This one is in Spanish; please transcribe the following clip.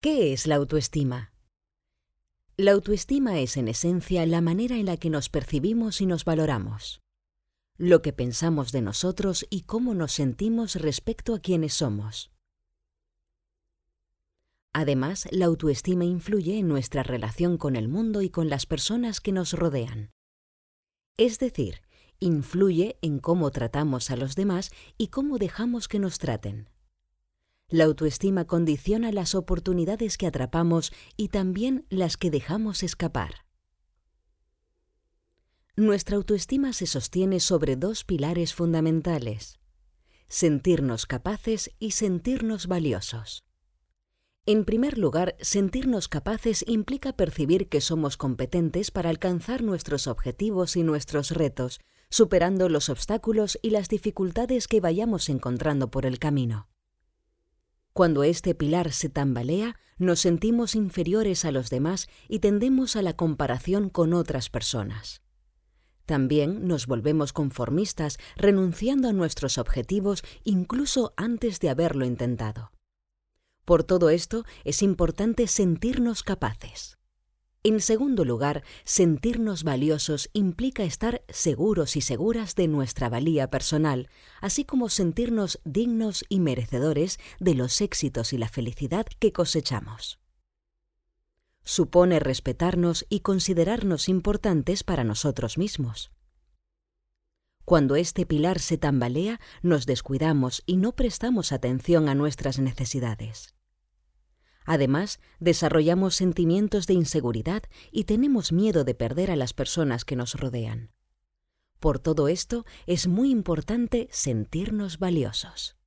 ¿Qué es la autoestima? La autoestima es en esencia la manera en la que nos percibimos y nos valoramos, lo que pensamos de nosotros y cómo nos sentimos respecto a quienes somos. Además, la autoestima influye en nuestra relación con el mundo y con las personas que nos rodean. Es decir, influye en cómo tratamos a los demás y cómo dejamos que nos traten. La autoestima condiciona las oportunidades que atrapamos y también las que dejamos escapar. Nuestra autoestima se sostiene sobre dos pilares fundamentales, sentirnos capaces y sentirnos valiosos. En primer lugar, sentirnos capaces implica percibir que somos competentes para alcanzar nuestros objetivos y nuestros retos, superando los obstáculos y las dificultades que vayamos encontrando por el camino. Cuando este pilar se tambalea, nos sentimos inferiores a los demás y tendemos a la comparación con otras personas. También nos volvemos conformistas, renunciando a nuestros objetivos incluso antes de haberlo intentado. Por todo esto es importante sentirnos capaces. En segundo lugar, sentirnos valiosos implica estar seguros y seguras de nuestra valía personal, así como sentirnos dignos y merecedores de los éxitos y la felicidad que cosechamos. Supone respetarnos y considerarnos importantes para nosotros mismos. Cuando este pilar se tambalea, nos descuidamos y no prestamos atención a nuestras necesidades. Además, desarrollamos sentimientos de inseguridad y tenemos miedo de perder a las personas que nos rodean. Por todo esto, es muy importante sentirnos valiosos.